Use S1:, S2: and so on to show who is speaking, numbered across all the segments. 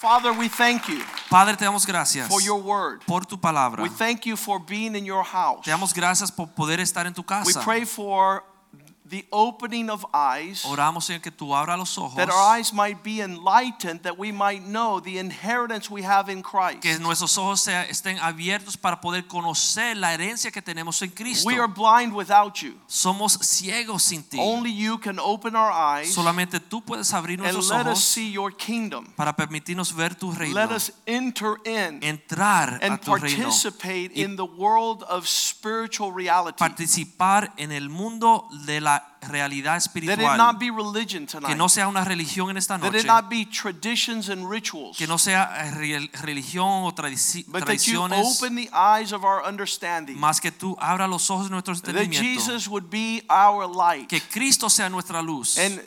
S1: Father, we thank you
S2: Padre, te damos gracias
S1: for your word.
S2: por tu palabra.
S1: We thank you for being in your house.
S2: Te damos gracias por poder estar en tu casa.
S1: We pray for the opening of eyes,
S2: Oramos, Señor, que tú abras los ojos,
S1: that our eyes might be enlightened, that we might know the inheritance we have in Christ.
S2: que nuestros ojos estén abiertos para poder conocer la herencia que tenemos en Cristo.
S1: We are blind without you.
S2: Somos ciegos sin ti.
S1: Only you can open our eyes
S2: Solamente tú puedes abrir
S1: and
S2: nuestros
S1: let us see your kingdom.
S2: para permitirnos ver tu reino.
S1: Let us enter in
S2: entrar a
S1: and
S2: tu reino.
S1: participate in the world of spiritual reality.
S2: Participar en el mundo de la realidad espiritual.
S1: not be religion
S2: Que no sea una religión en esta
S1: That
S2: noche.
S1: it not be traditions and rituals.
S2: Que no sea eh, re- religión o tradiciones.
S1: open the eyes of our understanding.
S2: Más que tú abra los ojos de nuestro entendimiento.
S1: Jesus would be our light.
S2: Que Cristo sea nuestra luz.
S1: And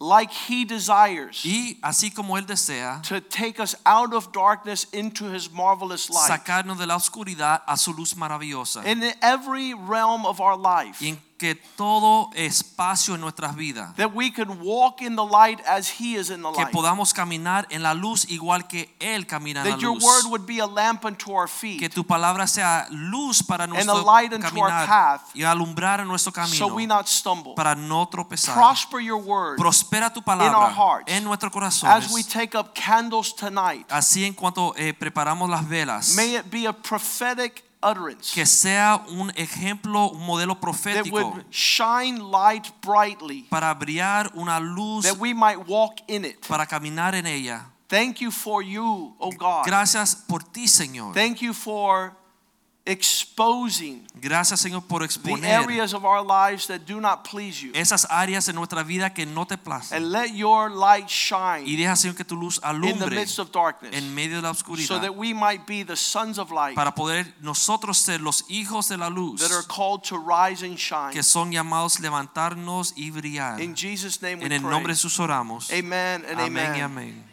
S1: like he desires
S2: y así como Él desea
S1: to take us out of darkness into his marvelous light.
S2: sacarnos de la oscuridad a su luz maravillosa.
S1: In every realm of our life.
S2: y en que todo espacio en nuestras vidas.
S1: That we can walk in the light as he is in the
S2: Que
S1: light.
S2: podamos caminar en la luz igual que Él camina en la
S1: That your
S2: luz.
S1: word would be a lamp unto our feet.
S2: Que tu palabra sea luz para
S1: a
S2: nuestro
S1: light unto our
S2: caminar
S1: path.
S2: y alumbrar en nuestro camino
S1: so we not stumble.
S2: para no tropezar.
S1: Prosper your word
S2: Prospera tu palabra
S1: hearts.
S2: en nuestro corazón.
S1: as we take up candles tonight.
S2: Así en cuanto eh, preparamos las velas,
S1: May it be a prophetic utterance
S2: que sea un ejemplo, un modelo
S1: that would shine light brightly
S2: para brillar una luz
S1: that we might walk in it.
S2: para caminar en ella.
S1: Thank you for you, oh God.
S2: Gracias por ti, Señor.
S1: Thank you for exposing
S2: Gracias, Señor, por
S1: the areas of our lives that do not please you.
S2: esas áreas en nuestra vida que no te placen.
S1: And let your light
S2: Y
S1: shine
S2: deja, Señor, que tu luz
S1: in the midst of darkness
S2: en medio de la oscuridad.
S1: so that we might be the sons of light
S2: para poder nosotros ser los hijos de la luz
S1: that are called to rise and shine.
S2: que son llamados levantarnos y brillar.
S1: In Jesus' name we
S2: En el
S1: pray.
S2: nombre de Jesús oramos.
S1: Amen and
S2: Amén
S1: amen.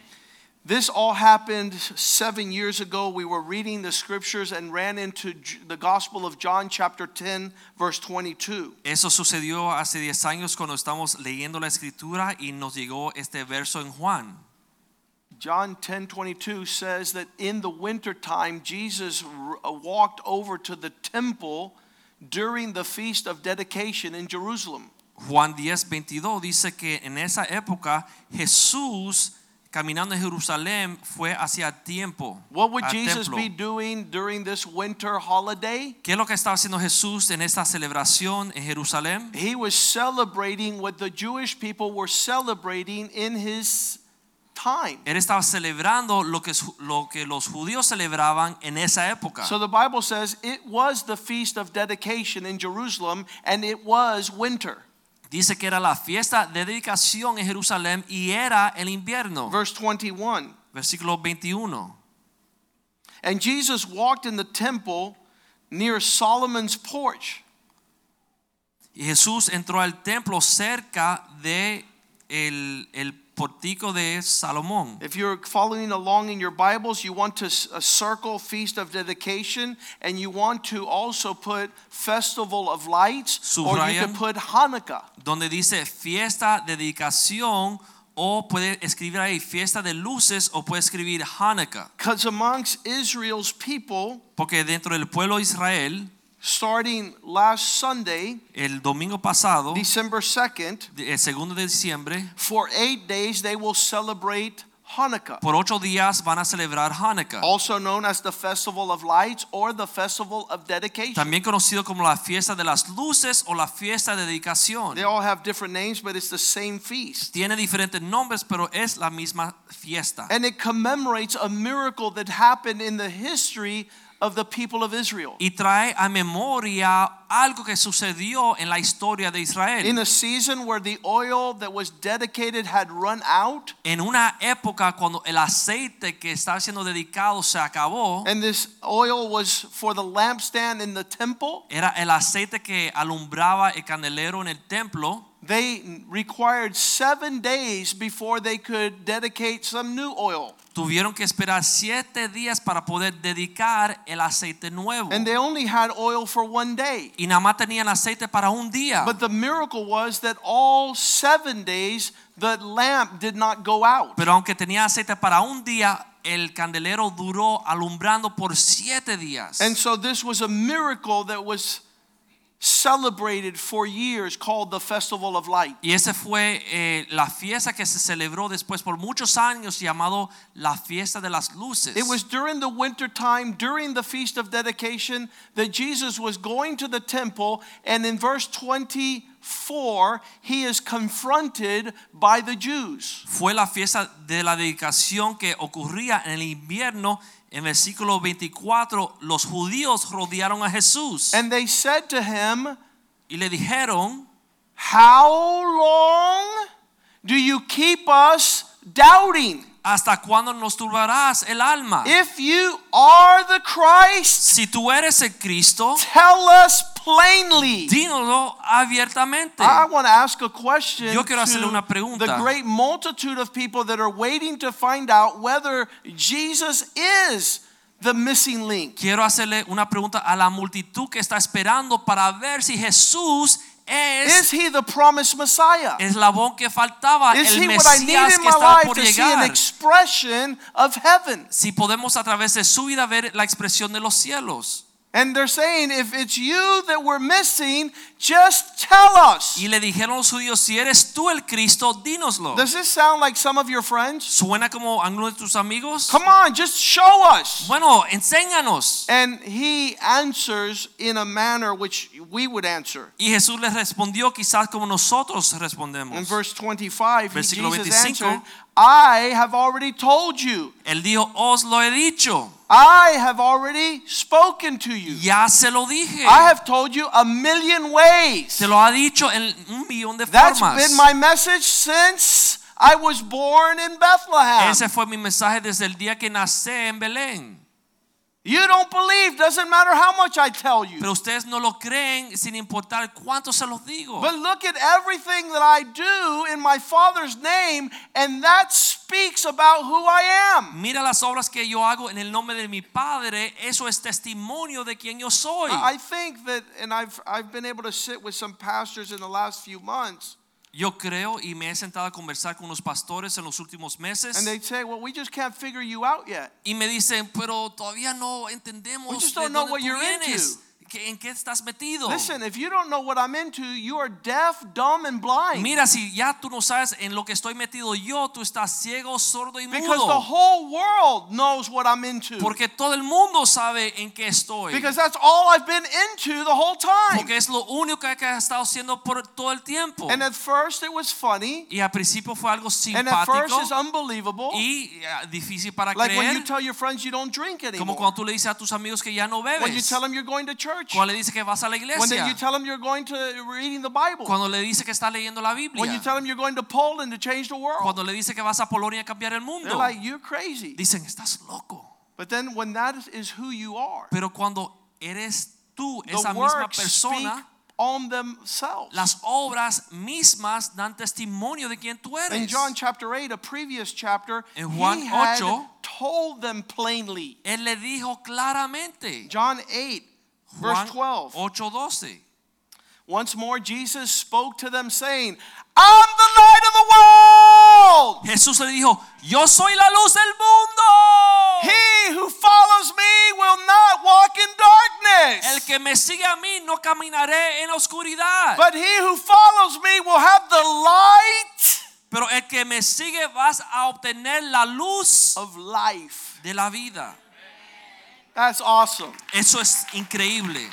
S1: This all happened seven years ago. We were reading the scriptures and ran into the Gospel of John, chapter 10, verse 22.
S2: Eso sucedió hace 10 años cuando estamos leyendo la escritura y nos llegó este verso en Juan.
S1: John 10 22 says that in the wintertime, Jesus uh, walked over to the temple during the feast of dedication in Jerusalem.
S2: Juan 10, 22 dice que en esa época Jesús caminando en Jerusalén fue hacia tiempo.
S1: What would Jesus
S2: templo.
S1: be doing during this winter holiday?
S2: ¿Qué es lo que estaba haciendo Jesús en esta celebración en Jerusalén?
S1: He was celebrating what the Jewish people were celebrating in his time.
S2: Él estaba celebrando lo que, lo que los judíos celebraban en esa época.
S1: So the Bible says it was the feast of dedication in Jerusalem and it was winter.
S2: Dice que era la fiesta de dedicación en Jerusalén y era el invierno.
S1: Verse 21.
S2: Versículo 21.
S1: And Jesus walked in the temple near Solomon's porch.
S2: Y Jesús entró al templo cerca de el, el portico de Salomón.
S1: If you're following along in your Bibles, you want to s- a circle feast of dedication and you want to also put festival of lights or you
S2: Subrayan.
S1: can put Hanukkah.
S2: donde dice fiesta de dedicación o puede escribir ahí fiesta de luces o puede escribir Hanukkah.
S1: Because amongst Israel's people,
S2: Porque dentro del pueblo de Israel,
S1: starting last Sunday,
S2: el domingo pasado,
S1: December 2nd,
S2: el segundo de diciembre,
S1: for eight days they will celebrate Hanukkah,
S2: por ocho días van a celebrar Hanukkah.
S1: also known as the Festival of Lights or the Festival of Dedication.
S2: También conocido como la fiesta de las luces o la fiesta de dedicación.
S1: They all have different names, but it's the same feast.
S2: Tiene diferentes nombres, pero es la misma fiesta.
S1: And it commemorates a miracle that happened in the history of the people of Israel.
S2: y trae a memoria algo que sucedió en la historia de
S1: In a season where the oil that was dedicated had run out,
S2: En una época cuando el aceite que estaba siendo dedicado se acabó,
S1: and this oil was for the lampstand in the temple,
S2: era el aceite que alumbraba el candelero en el templo.
S1: they required seven days before they could dedicate some new oil.
S2: Tuvieron que esperar siete días para poder dedicar el aceite nuevo.
S1: And they only had oil for one day.
S2: Y nada más tenían aceite para un día.
S1: But the miracle was that all seven days the lamp did not go out.
S2: Pero aunque tenía aceite para un día, el candelero duró alumbrando por siete días.
S1: And so this was a miracle that was celebrated for years called the Festival of Light.
S2: Y esa fue eh, la fiesta que se celebró después por muchos años llamado la fiesta de las luces.
S1: It was during the winter time, during the Feast of Dedication, that Jesus was going to the temple, and in verse 24, he is confronted by the Jews.
S2: Fue la fiesta de la dedicación que ocurría en el invierno. En versículo 24, los judíos rodearon a Jesús
S1: And they said to him,
S2: y le dijeron,
S1: How long do you keep us doubting?
S2: ¿hasta cuándo nos turbarás el alma?
S1: If you are the Christ,
S2: Si tú eres el Cristo,
S1: tell us plainly.
S2: abiertamente.
S1: I want to ask a question
S2: Yo quiero hacerle una
S1: to
S2: pregunta.
S1: the great multitude of people that are waiting to find out whether Jesus is the missing link.
S2: Quiero hacerle una pregunta a la multitud que está esperando para ver si Jesús
S1: Is
S2: es
S1: he the promised Messiah?
S2: el eslabón que faltaba,
S1: Is
S2: el
S1: he what I need
S2: Mesías
S1: in
S2: que
S1: my
S2: estaba
S1: life
S2: por
S1: to see an
S2: llegar.
S1: expression of heaven?
S2: Si podemos a través de su vida ver la expresión de los cielos.
S1: And they're saying, if it's you that we're missing, just tell us.
S2: Y le dijeron los judíos, si eres tú el Cristo, dínoslo.
S1: Does this sound like some of your friends?
S2: ¿Suena como alguno de tus amigos?
S1: Come on, just show us.
S2: Bueno, enséñanos.
S1: And he answers in a manner which we would answer.
S2: Y Jesús les respondió quizás como nosotros respondemos.
S1: In verse 25, he-
S2: Versículo
S1: Jesus
S2: 25.
S1: answered, I have already told you.
S2: Él dijo, os lo he dicho.
S1: I have already spoken to you.
S2: Ya se lo dije.
S1: I have told you a million ways.
S2: Se lo ha dicho en un millón de
S1: That's
S2: formas.
S1: been my message since I was born in Bethlehem.
S2: Ese fue mi mensaje desde el día que nací en Belén.
S1: You don't believe, doesn't matter how much I tell you.
S2: Pero ustedes no lo creen sin importar cuánto se los digo.
S1: But look at everything that I do in my Father's name, and that speaks about who I am.
S2: Mira las obras que yo hago en el nombre de mi Padre. Eso es testimonio de quien yo soy.
S1: I think that, and I've, I've been able to sit with some pastors in the last few months,
S2: Yo creo y me he sentado a conversar con los pastores en los últimos meses.
S1: and they say, Well, we just can't figure you out yet.
S2: Y me dicen, pero todavía no entendemos
S1: We just
S2: de
S1: don't know
S2: dónde
S1: what
S2: tú
S1: you're
S2: vienes. ¿Qué- ¿En qué estás metido?
S1: Listen, if you don't know what I'm into, you are deaf, dumb, and blind.
S2: Mira, si ya tú no sabes en lo que estoy metido yo, tú estás ciego, sordo y mudo.
S1: Because the whole world knows what I'm into.
S2: Porque todo el mundo sabe en qué estoy.
S1: Because that's all I've been into the whole time.
S2: Porque es lo único que he estado haciendo por todo el tiempo.
S1: And at first it was funny,
S2: Y al principio fue algo simpático.
S1: and at first it's unbelievable.
S2: y eh, difícil para
S1: Like when you tell your friends you don't drink anymore.
S2: Como cuando tú le dices a tus amigos que ya no bebes.
S1: When you tell them you're going to church.
S2: Cuando le dices que vas a la
S1: When
S2: iglesia.
S1: you tell them you're going to reading the Bible.
S2: Cuando le dices que está leyendo la
S1: When you tell them you're going to Poland to change the world.
S2: Cuando le dices que vas a Polonia a cambiar el
S1: They're
S2: mundo.
S1: like, you're crazy.
S2: Dicen, estás loco.
S1: But then when that is- who you are,
S2: Pero cuando eres tú, esa misma persona,
S1: on themselves.
S2: las obras mismas dan testimonio de quién tú
S1: In
S2: eres.
S1: John chapter 8, a previous chapter,
S2: En Juan
S1: he had
S2: 8,
S1: told them plainly.
S2: Él le dijo claramente.
S1: John 8, verse
S2: Juan
S1: 12.
S2: 8:12.
S1: Once more, Jesus spoke to them, saying, I'm the light of the world.
S2: Jesús le dijo, yo soy la luz del mundo.
S1: He who follows me will not walk in darkness,
S2: El que me sigue a mí no caminaré en oscuridad.
S1: but he who follows me will have the light
S2: Pero el que me sigue vas a obtener la luz
S1: of life.
S2: de la vida.
S1: That's awesome.
S2: Eso es increíble.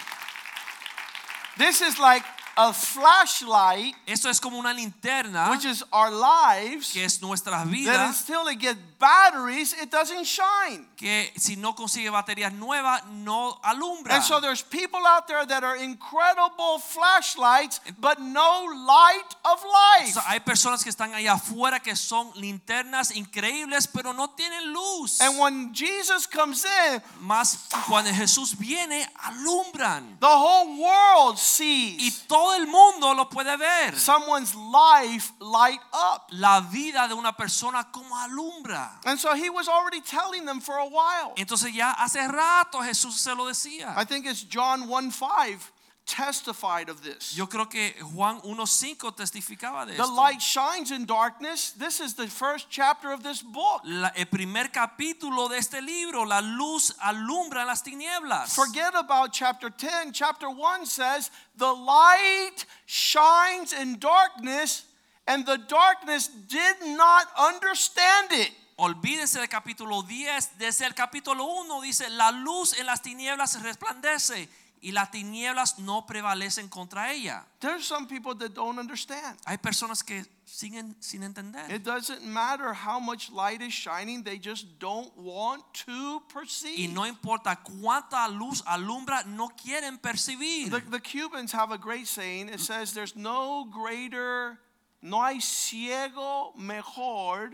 S1: This is like a flashlight,
S2: Esto es como una linterna
S1: which is our lives,
S2: que es nuestras
S1: that
S2: vidas
S1: until it gets batteries, it doesn't shine.
S2: que si no consigue baterías nuevas no alumbra.
S1: And so there's people out there that are incredible flashlights, but no light of life.
S2: sea, hay personas que están allá afuera que son linternas increíbles pero no tienen luz.
S1: And when Jesus comes in,
S2: Más cuando Jesús viene alumbran
S1: the whole world
S2: y
S1: sees
S2: todo el mundo lo puede ver.
S1: someone's life light up.
S2: La vida de una persona como alumbra.
S1: And so he was already telling them for a while.
S2: Entonces ya hace rato Jesús se lo decía.
S1: I think it's John 1 5 testified of this.
S2: Yo creo que Juan 1.5 testificaba de
S1: The
S2: esto.
S1: light shines in darkness. This is the first chapter of this book.
S2: La- el primer capítulo de este libro, la luz alumbra las tinieblas.
S1: Forget about chapter 10. Chapter 1 says, The light shines in darkness, and the darkness did not understand it.
S2: Olvídense del capítulo 10. Desde el capítulo 1 dice, la luz en las tinieblas resplandece y las tinieblas no prevalecen contra ella.
S1: There's some people that don't understand.
S2: Hay personas que siguen sin entender.
S1: It doesn't matter how much light is shining, they just don't want to
S2: Y
S1: perceive.
S2: no importa cuánta luz alumbra, no quieren percibir.
S1: The, the Cubans have a great saying. It says, There's no greater, no hay ciego mejor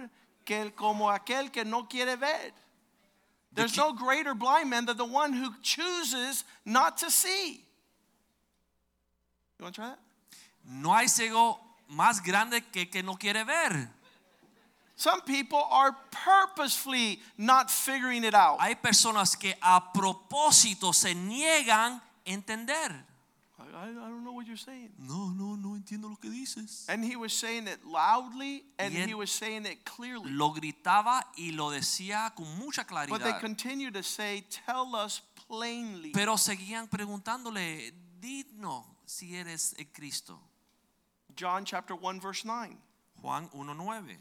S1: que el, como aquel que no quiere ver. There's no greater blind man than the one who chooses not to see. You want to try that?
S2: No hay ciego más grande que que no quiere ver.
S1: Some people are purposefully not figuring it out.
S2: Hay personas que a propósito se niegan a entender.
S1: I, I don't know what you're saying.
S2: No, no, no entiendo lo que dices.
S1: And he was saying it loudly and he was saying it clearly.
S2: Lo gritaba y lo decía con mucha claridad.
S1: But they continued to say, Tell us plainly.
S2: Pero seguían preguntándole, dinos si eres el Cristo.
S1: John chapter 1, verse 9.
S2: Juan 1.9.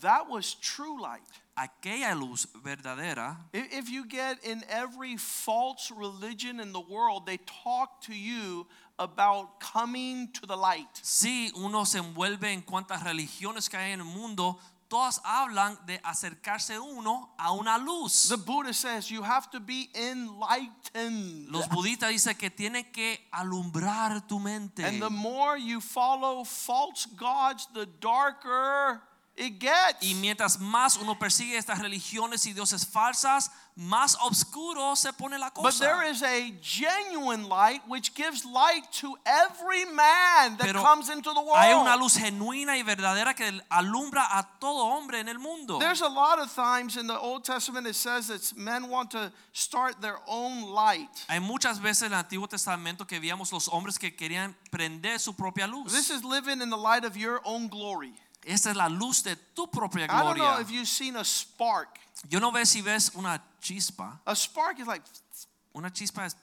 S1: That was true light.
S2: Aquella luz verdadera
S1: If you get in every false religion in the world, they talk to you about coming to the light.
S2: Si uno se envuelve en cuantas religiones que hay en el mundo, todas hablan de acercarse uno a una luz.
S1: The Buddha says you have to be enlightened.
S2: Los budistas dicen que tiene que alumbrar tu mente.
S1: And the more you follow false gods, the darker it gets.
S2: Y mientras más uno persigue estas religiones y dioses falsas, más oscuro se pone la
S1: But there
S2: cosa.
S1: is a genuine light which gives light to every man that
S2: Pero
S1: comes into the world.
S2: Hay una luz genuina y verdadera que alumbra a todo hombre en el mundo.
S1: There's a lot of times in the Old Testament it says that men want to start their own light.
S2: Hay muchas veces en el Antiguo Testamento que veíamos los hombres que querían prender su propia luz.
S1: This is living in the light of your own glory.
S2: Esta es la luz de tu propia
S1: I don't know
S2: gloria.
S1: if you've seen a spark.
S2: Yo no veo si ves una chispa.
S1: A spark is like,
S2: Una chispa es.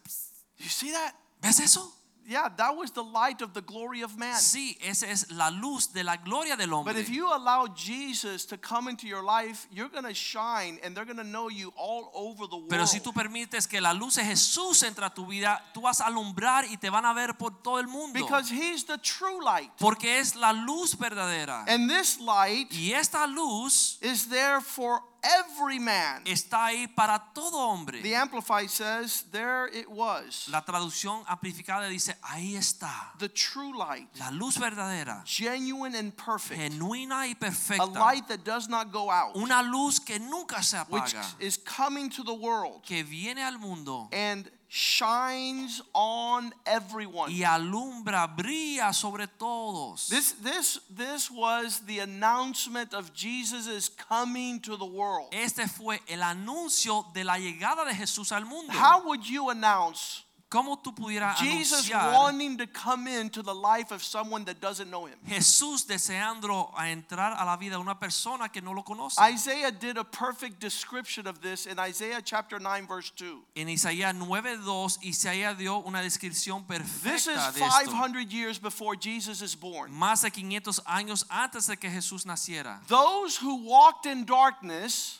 S1: you see that?
S2: ¿Ves eso?
S1: Yeah, that was the light of the glory of man.
S2: Sí, esa es la luz de la gloria del hombre.
S1: But if you allow Jesus to come into your life, you're going to shine and they're going to know you all over the world.
S2: Pero si tú permites que la luz de Jesús entre a tu vida, tú vas a alumbrar y te van a ver por todo el mundo.
S1: because he's the true light.
S2: Porque es la luz verdadera.
S1: And this light
S2: Y esta luz
S1: is there for every man.
S2: está ahí para todo hombre.
S1: The Amplified says, there it was.
S2: La traducción amplificada dice, ahí está.
S1: The true light,
S2: La luz verdadera,
S1: genuine and perfect.
S2: genuina y perfecta.
S1: A light that does not go out,
S2: Una luz que nunca se apaga.
S1: which is coming to the world
S2: Que viene al mundo
S1: and shines on everyone.
S2: y alumbra, brilla sobre todos.
S1: This, this, this was the announcement of Jesus' coming to the world.
S2: Este fue el anuncio de la llegada de Jesús al mundo.
S1: How would you announce
S2: ¿Cómo tú pudieras
S1: Jesus wanting to come into the life of someone that doesn't know him?
S2: Jesús deseando a entrar a la vida de una persona que no lo conoce?
S1: Isaiah did a perfect description of this in Isaiah chapter 9, verse 2.
S2: En Isaías 9:2 Isaías dio una descripción
S1: This is
S2: perfecta de esto.
S1: 500 years before Jesus is born.
S2: Más de 500 años antes de que Jesús naciera.
S1: Those who walked in darkness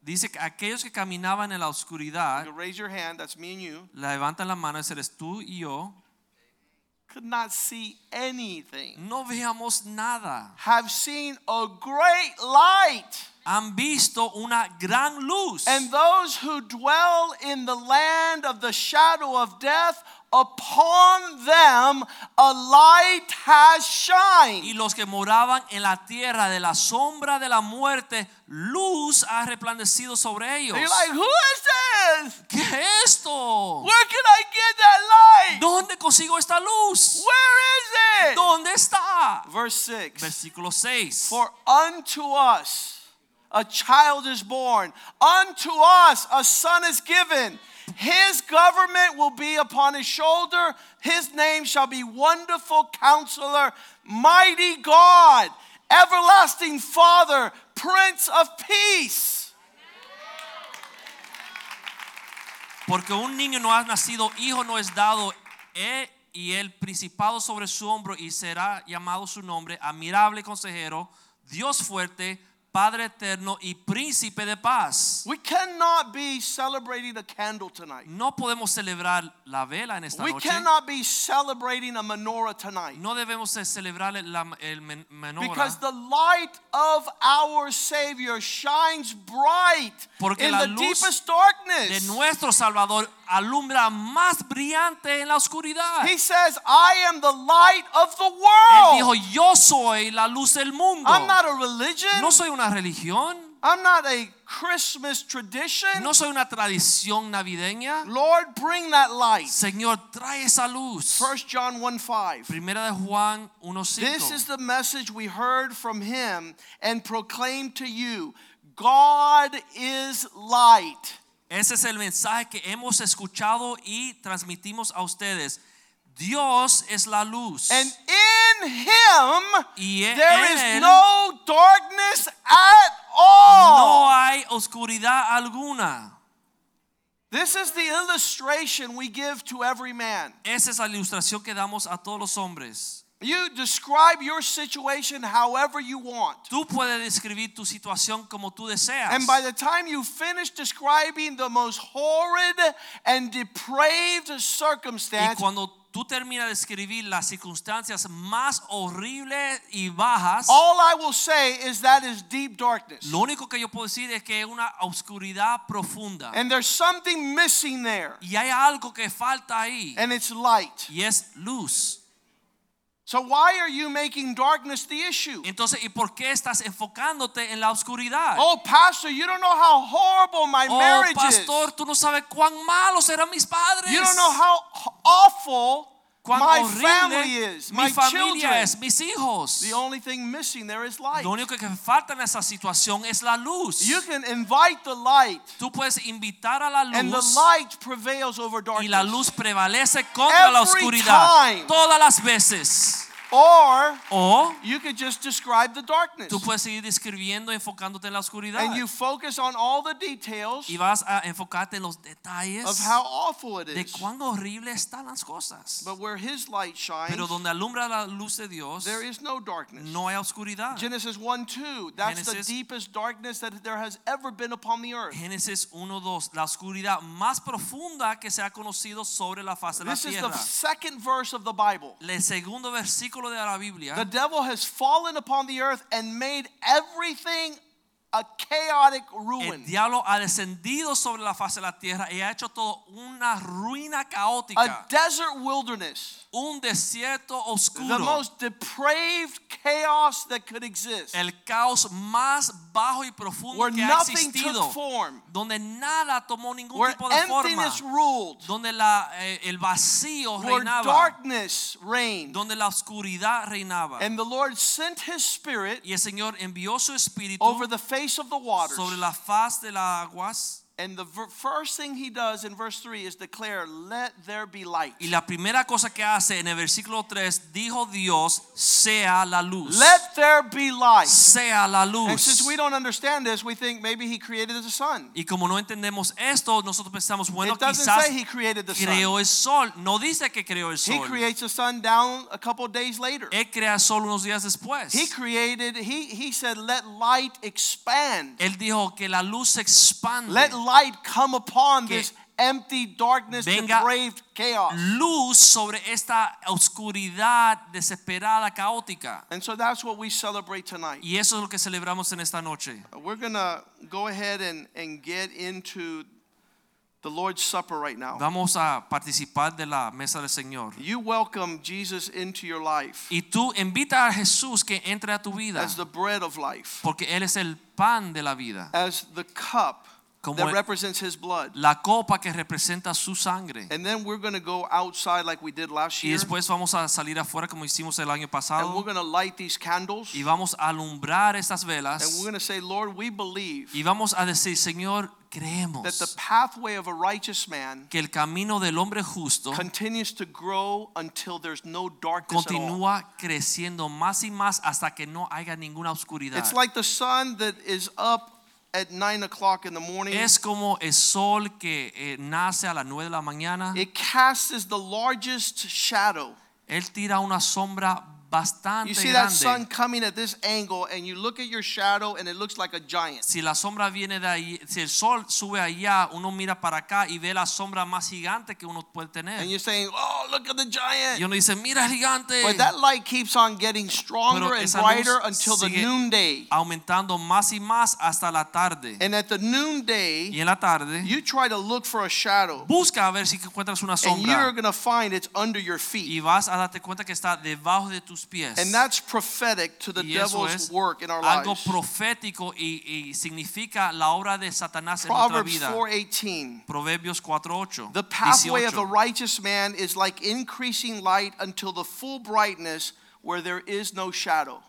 S2: Dice que aquellos que caminaban en la oscuridad,
S1: you raise your hand, that's me and you,
S2: levantan la mano, ese eres tú y yo,
S1: could not see anything,
S2: no veíamos nada.
S1: have seen a great light.
S2: Han visto una gran luz.
S1: And those who dwell in the land of the shadow of death, upon them a light has shined.
S2: y los que moraban en la tierra de la sombra de la muerte, luz ha resplandecido sobre ellos.
S1: You're like, who is this?
S2: ¿Qué es esto?
S1: Where can I get that light?
S2: ¿Dónde consigo esta luz?
S1: Where is it?
S2: ¿Dónde está?
S1: Verse 6
S2: Versículo 6.
S1: For unto us a child is born, unto us a son is given. His government will be upon his shoulder. His name shall be Wonderful Counselor, Mighty God, Everlasting Father, Prince of Peace.
S2: Porque un niño no ha nacido, hijo no es dado, y el principado sobre su hombro, y será llamado su nombre, admirable consejero, Dios fuerte, Padre eterno y príncipe de paz.
S1: We cannot be celebrating a candle tonight.
S2: No podemos celebrar la vela en esta
S1: We
S2: noche.
S1: cannot be celebrating a menorah tonight.
S2: No debemos celebrar la- el menorah.
S1: Because the light of our Savior shines bright
S2: Porque
S1: in
S2: la
S1: the
S2: luz
S1: deepest
S2: de nuestro Salvador alumbra más brillante en la oscuridad.
S1: He says, I am the light of the world.
S2: Él dijo, yo soy la luz del mundo.
S1: I'm not a religion.
S2: No soy una religión,
S1: I'm not a Christmas tradition.
S2: no soy una tradición navideña.
S1: Lord, bring that light.
S2: Señor, trae esa luz.
S1: 1 John 1 5.
S2: Primera de Juan
S1: This is
S2: 1:5.
S1: the message we heard from him and proclaimed to you God is light.
S2: Ese es el mensaje que hemos escuchado y transmitimos a ustedes. Dios es la luz.
S1: And in him
S2: y en
S1: there is
S2: él
S1: no darkness at all.
S2: no hay oscuridad alguna.
S1: This is the illustration we give to every man.
S2: Esa es la ilustración que damos a todos los hombres.
S1: You describe your situation however you want.
S2: Tú puedes describir tu situación como tú deseas.
S1: And by the time you finish describing the most horrid and depraved circumstance, y
S2: cuando tú terminas de escribir las circunstancias más horribles y bajas,
S1: all I will say is that is deep darkness.
S2: lo único que yo puedo decir es que es una oscuridad profunda.
S1: And there's something missing there,
S2: y hay algo que falta ahí.
S1: and it's light.
S2: y es luz.
S1: So why are you making darkness the issue?
S2: Entonces, ¿y por qué estás enfocándote en la oscuridad?
S1: Oh, pastor, you don't know how horrible my
S2: Oh,
S1: marriage
S2: pastor, tú no sabes cuán malos eran mis
S1: is.
S2: padres.
S1: You don't know how awful
S2: cuán
S1: my
S2: horrible
S1: family is,
S2: mi
S1: my
S2: familia
S1: children.
S2: es, mis hijos.
S1: The only thing missing there is light.
S2: Lo único que falta en esa situación es la luz.
S1: You can invite the light,
S2: Tú puedes invitar a la
S1: and the light prevails over
S2: y la
S1: darkness.
S2: luz prevalece contra la
S1: Every
S2: oscuridad
S1: time.
S2: todas las veces.
S1: Or
S2: O
S1: you could just describe the darkness.
S2: tú puedes seguir describiendo, enfocándote en la oscuridad.
S1: And you focus on all the details
S2: Y vas a enfocarte en los detalles
S1: of how awful it
S2: de cuán horrible están las cosas.
S1: But where his light shines,
S2: Pero donde alumbra la luz de Dios,
S1: there is no darkness.
S2: no hay oscuridad.
S1: Genesis 1 2, that's the deepest darkness that there has ever been upon the earth.
S2: Génesis 1:2, la oscuridad más profunda que se ha conocido sobre la faz de la
S1: This is the
S2: tierra.
S1: second verse of the Bible.
S2: El segundo versículo de la Biblia,
S1: The devil has fallen upon the earth and made everything a chaotic ruin.
S2: el diablo ha descendido sobre la faz de la tierra y ha hecho todo una ruina caótica.
S1: A desert wilderness.
S2: un desierto oscuro.
S1: The most depraved chaos that could exist.
S2: el caos más bajo y profundo
S1: Where
S2: que ha existido,
S1: took form.
S2: donde nada tomó ningún
S1: Where
S2: tipo de forma,
S1: ruled.
S2: donde la, eh, el vacío
S1: Where
S2: reinaba,
S1: darkness reigned.
S2: donde la oscuridad reinaba.
S1: And the Lord sent his spirit
S2: Y el Señor envió su espíritu
S1: over the face of the waters.
S2: sobre la faz de las aguas
S1: And the first thing he does in verse 3 is declare, Let there be light.
S2: Y la primera cosa que hace en el versículo 3, dijo Dios, sea la luz.
S1: Let there be light.
S2: sea la luz.
S1: And since we don't understand this, we think maybe he created the sun.
S2: Y como no entendemos esto, nosotros pensamos, bueno,
S1: it doesn't
S2: quizás
S1: say he created the sun.
S2: creó el sol. No dice que creó el sol.
S1: He creates the sun down a couple of days later.
S2: Él crea el sol unos días después.
S1: He created, he, he said, let light expand.
S2: Él dijo que la luz expande.
S1: Let light come upon this empty darkness, depraved chaos.
S2: luz sobre esta oscuridad desesperada, caótica.
S1: And so that's what we celebrate tonight.
S2: Y eso es lo que celebramos en esta noche.
S1: We're going to go ahead and, and get into the Lord's Supper right now.
S2: Vamos a participar de la mesa del Señor.
S1: You welcome Jesus into your life
S2: Y tú invita a Jesús que entre a tu vida,
S1: as the bread of life,
S2: porque Él es el pan de la vida,
S1: as the cup
S2: Como
S1: that represents his blood.
S2: la copa que representa su sangre.
S1: And then we're going to go outside like we did last year.
S2: Y después vamos a salir afuera como hicimos el año pasado.
S1: And we're going to light these candles.
S2: y vamos a alumbrar estas velas.
S1: And we're going to say, Lord, we believe
S2: y vamos a decir, Señor, creemos
S1: that the pathway of a righteous man
S2: que el camino del hombre justo
S1: continues to grow until there's no darkness
S2: continúa creciendo más y más hasta que no haya ninguna oscuridad.
S1: It's like the sun that is up at nine o'clock in the morning.
S2: Es como el sol que eh, nace a las 9 de la mañana.
S1: It casts the largest shadow.
S2: Él tira una sombra bastante
S1: You see that sun coming at this angle, and you look at your shadow, and it looks like a giant.
S2: Si la sombra viene de ahí, si el sol sube allá, uno mira para acá y ve la sombra más gigante que uno puede tener.
S1: And you're saying, "Oh, look at the giant."
S2: Y uno dice, mira el gigante.
S1: But that light keeps on getting stronger and brighter until the noonday.
S2: aumentando más y más hasta la tarde.
S1: And at the noonday,
S2: Y en la tarde,
S1: you try to look for a shadow,
S2: busca a ver si encuentras una sombra.
S1: and you're going to find it's under your feet.
S2: Y vas a darte cuenta que está debajo de tus pies.
S1: And that's prophetic to the
S2: Y eso
S1: devil's
S2: es
S1: work in our
S2: algo
S1: lives.
S2: profético y, y significa la obra de Satanás en nuestra
S1: Proverbs
S2: vida.
S1: 4:18.
S2: Proverbios 4:8.
S1: The pathway of a righteous man is like increasing light until the full brightness where there is no shadow.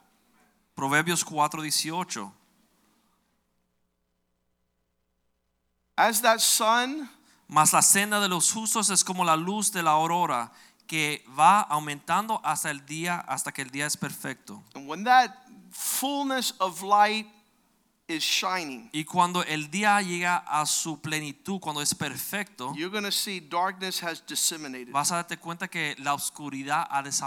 S2: Proverbios 4:18.
S1: As that sun
S2: Mas la senda de los justos es como la luz de la aurora que va aumentando hasta el día hasta que el día es perfecto.
S1: and when that fullness of light is shining,
S2: Y cuando el día llega a su plenitud, cuando es perfecto,
S1: you're going to see darkness has disseminated.
S2: vas a darte cuenta que la oscuridad ha
S1: This is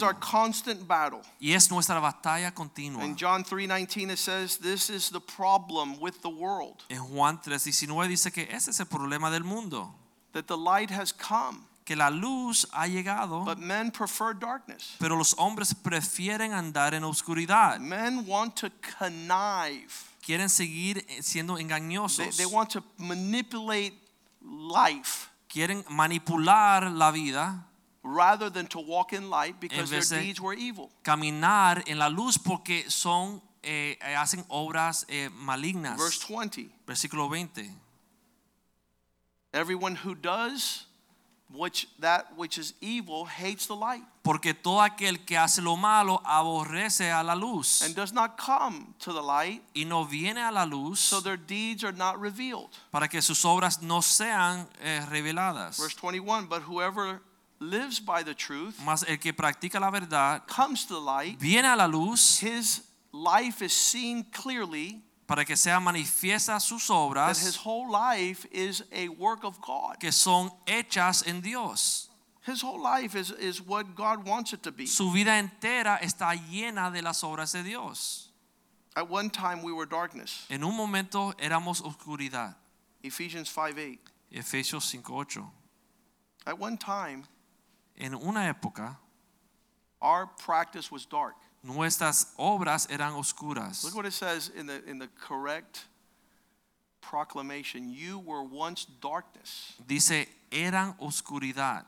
S2: desaparecido.
S1: our constant battle.
S2: Y es nuestra batalla continua.
S1: In John 3:19 it says this is the problem with the world
S2: En Juan 3:19 dice que ese es el problema del mundo,
S1: that the light has come
S2: que la luz ha llegado,
S1: but men prefer darkness.
S2: pero los hombres prefieren andar en oscuridad.
S1: Men want to connive.
S2: Quieren seguir siendo
S1: They,
S2: engañosos.
S1: they want to manipulate life
S2: Quieren manipular la vida,
S1: rather than to walk in light because their deeds were evil.
S2: caminar en la luz porque son eh, eh, hacen obras eh, malignas.
S1: Verse 20
S2: Versículo 20.
S1: Everyone who does which that which is evil hates the light
S2: Porque todo aquel que hace lo malo aborrece a la luz
S1: and does not come to the light
S2: y no viene a la luz
S1: so their deeds are not revealed.
S2: para que sus obras no sean eh, reveladas.
S1: Verse 21 But whoever lives by the truth
S2: Mas el que practica la verdad
S1: comes to the light,
S2: viene a la luz
S1: his life is seen clearly
S2: para que sea manifiesta sus
S1: that
S2: obras
S1: his whole life is a work of God.
S2: que son hechas en Dios.
S1: His whole life is, is what God wants it to be.
S2: Su vida entera está llena de las obras de Dios.
S1: At one time we were darkness.
S2: En un momento éramos oscuridad.
S1: Ephesians 5 8.
S2: Efesios 5:8.
S1: At one time,
S2: En una época
S1: our practice was dark.
S2: Nuestras obras eran oscuras.
S1: Look what it says in the, in the correct proclamation. You were once darkness,
S2: Dice, eran oscuridad,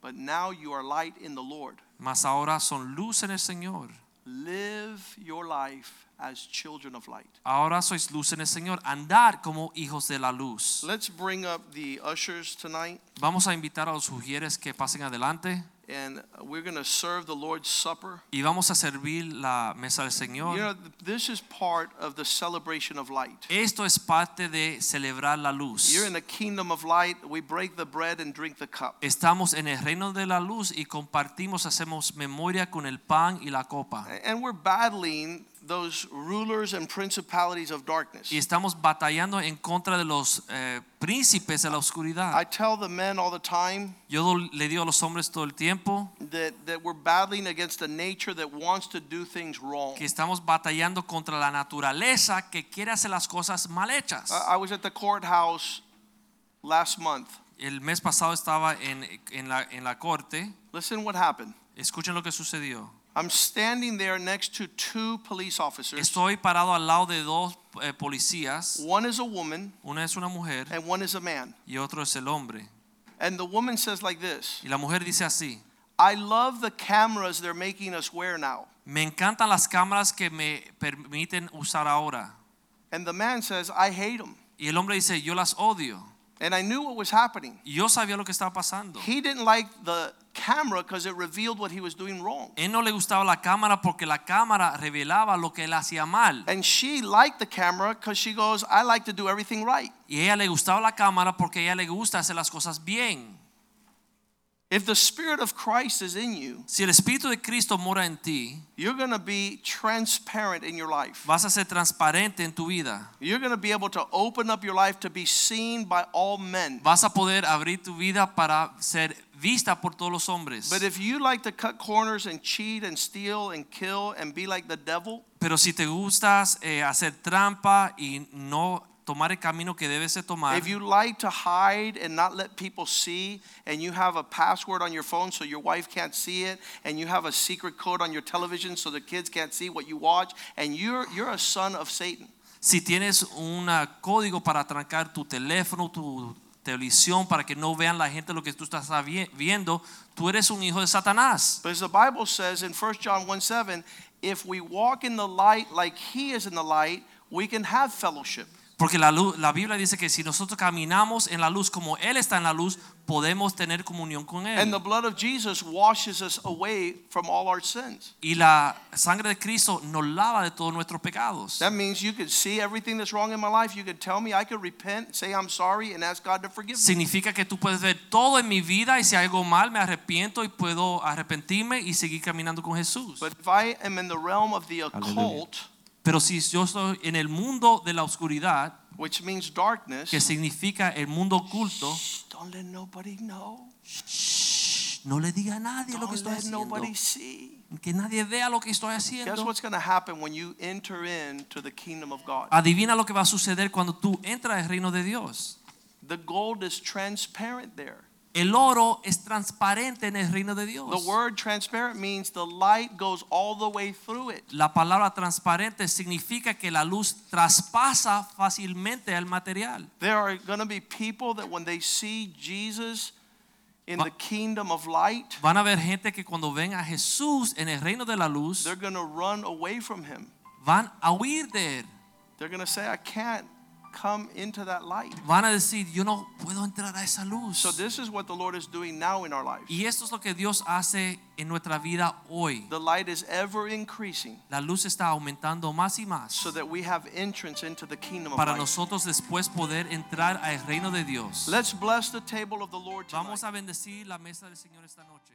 S1: but now you are light in the Lord.
S2: mas ahora son luz en el Señor.
S1: Live your life as children of light.
S2: Ahora sois luz en el Señor, andar como hijos de la luz.
S1: Let's bring up the ushers tonight,
S2: Vamos a invitar a los sugieres que pasen adelante
S1: and we're going to serve the Lord's Supper.
S2: y vamos a servir la mesa del Señor.
S1: You know, this is part of the celebration of light.
S2: Esto es parte de celebrar la luz.
S1: You're in the kingdom of light. We break the bread and drink the cup.
S2: Estamos en el reino de la luz y compartimos, hacemos memoria con el pan y la copa.
S1: And we're battling those rulers and principalities of darkness.
S2: Y estamos batallando en contra de los eh, príncipes de la
S1: I tell the men all the time
S2: Yo le digo a los hombres todo el tiempo
S1: that, that we're battling against a nature that wants to do things wrong.
S2: que estamos batallando contra la naturaleza que quiere hacer las cosas mal hechas.
S1: I I was at the courthouse last month.
S2: El mes pasado estaba en, en la, en la corte.
S1: Listen what happened.
S2: Escuchen lo que sucedió.
S1: I'm standing there next to two police officers.
S2: Estoy parado al lado de dos eh, policías.
S1: One is a woman
S2: Una es una mujer
S1: and one is a man.
S2: y otro es el hombre.
S1: And the woman says like this
S2: Y la mujer dice así.
S1: I love the cameras they're making us wear now.
S2: Me encantan las cámaras que me permiten usar ahora.
S1: And the man says, I hate them.
S2: Y el hombre dice, yo las odio.
S1: And I knew what was happening.
S2: Yo sabía lo que estaba pasando.
S1: He didn't like the camera because it revealed what he was doing wrong.
S2: Él no le gustaba la cámara porque la cámara revelaba lo que él hacía mal.
S1: And she liked the camera because she goes, I like to do everything right.
S2: Y ella le gustaba la cámara porque ella le gusta hacer las cosas bien.
S1: If the Spirit of Christ is in you,
S2: Si el Espíritu de Cristo mora en ti,
S1: you're going to be transparent in your life.
S2: vas a ser transparente en tu vida.
S1: You're going to be able to open up your life to be seen by all men.
S2: Vas a poder abrir tu vida para ser vista por todos los hombres.
S1: But if you like to cut corners and cheat and steal and kill and be like the devil,
S2: Pero si te gustas eh, hacer trampa y no tomar el camino que debes de tomar,
S1: if you like to hide and not let people see, and you have a password on your phone so your wife can't see it, and you have a secret code on your television so the kids can't see what you watch, and you're, you're a son of Satan.
S2: si tienes un código para trancar tu teléfono, tu televisión, para que no vean la gente lo que tú estás viendo, tú eres un hijo de Satanás.
S1: But as the Bible says in 1 John 1 7, if we walk in the light like he is in the light, we can have fellowship.
S2: Porque la, luz, la Biblia dice que si nosotros caminamos en la luz como Él está en la luz, podemos tener comunión con Él.
S1: And the blood of Jesus washes us away from all our sins.
S2: y la sangre de Cristo nos lava de todos nuestros pecados.
S1: That means you could see everything that's wrong in my life. You could tell me, I could repent, say I'm sorry, and ask God to forgive me.
S2: Significa que tú puedes ver todo en mi vida y si hay algo mal me arrepiento y puedo arrepentirme y seguir caminando con Jesús.
S1: But if I am in the realm of the occult,
S2: Pero si yo estoy en el mundo de la oscuridad,
S1: which means darkness,
S2: que significa el mundo oculto,
S1: shh, don't let nobody know.
S2: shh, no le diga a nadie lo que
S1: Don't
S2: estoy haciendo. Que nadie vea lo que estoy
S1: Guess
S2: haciendo.
S1: what's going to happen when you enter into the kingdom of God?
S2: Adivina lo que va a suceder cuando tú entras al reino de Dios.
S1: The gold is transparent there.
S2: El oro es transparente en el reino de Dios.
S1: The word transparent means the light goes all the way through it.
S2: La palabra transparente significa que la luz traspasa fácilmente el material.
S1: There are going to be people that when they see Jesus in
S2: Va-
S1: the kingdom of light,
S2: Van a haber gente que cuando ven a Jesús en el reino de la luz,
S1: they're going to run away from him.
S2: van a huir de él.
S1: They're going to say, I can't come into that light.
S2: Van a decir, yo no puedo entrar a esa luz.
S1: So, this is what the Lord is doing now in our lives.
S2: Y esto es lo que Dios hace en nuestra vida hoy.
S1: The light is ever increasing
S2: La luz está aumentando más y más
S1: so that we have entrance into the kingdom of
S2: para
S1: light.
S2: nosotros después poder entrar al reino de Dios.
S1: Let's bless the table of the Lord tonight.
S2: Vamos a bendecir la mesa del Señor esta noche.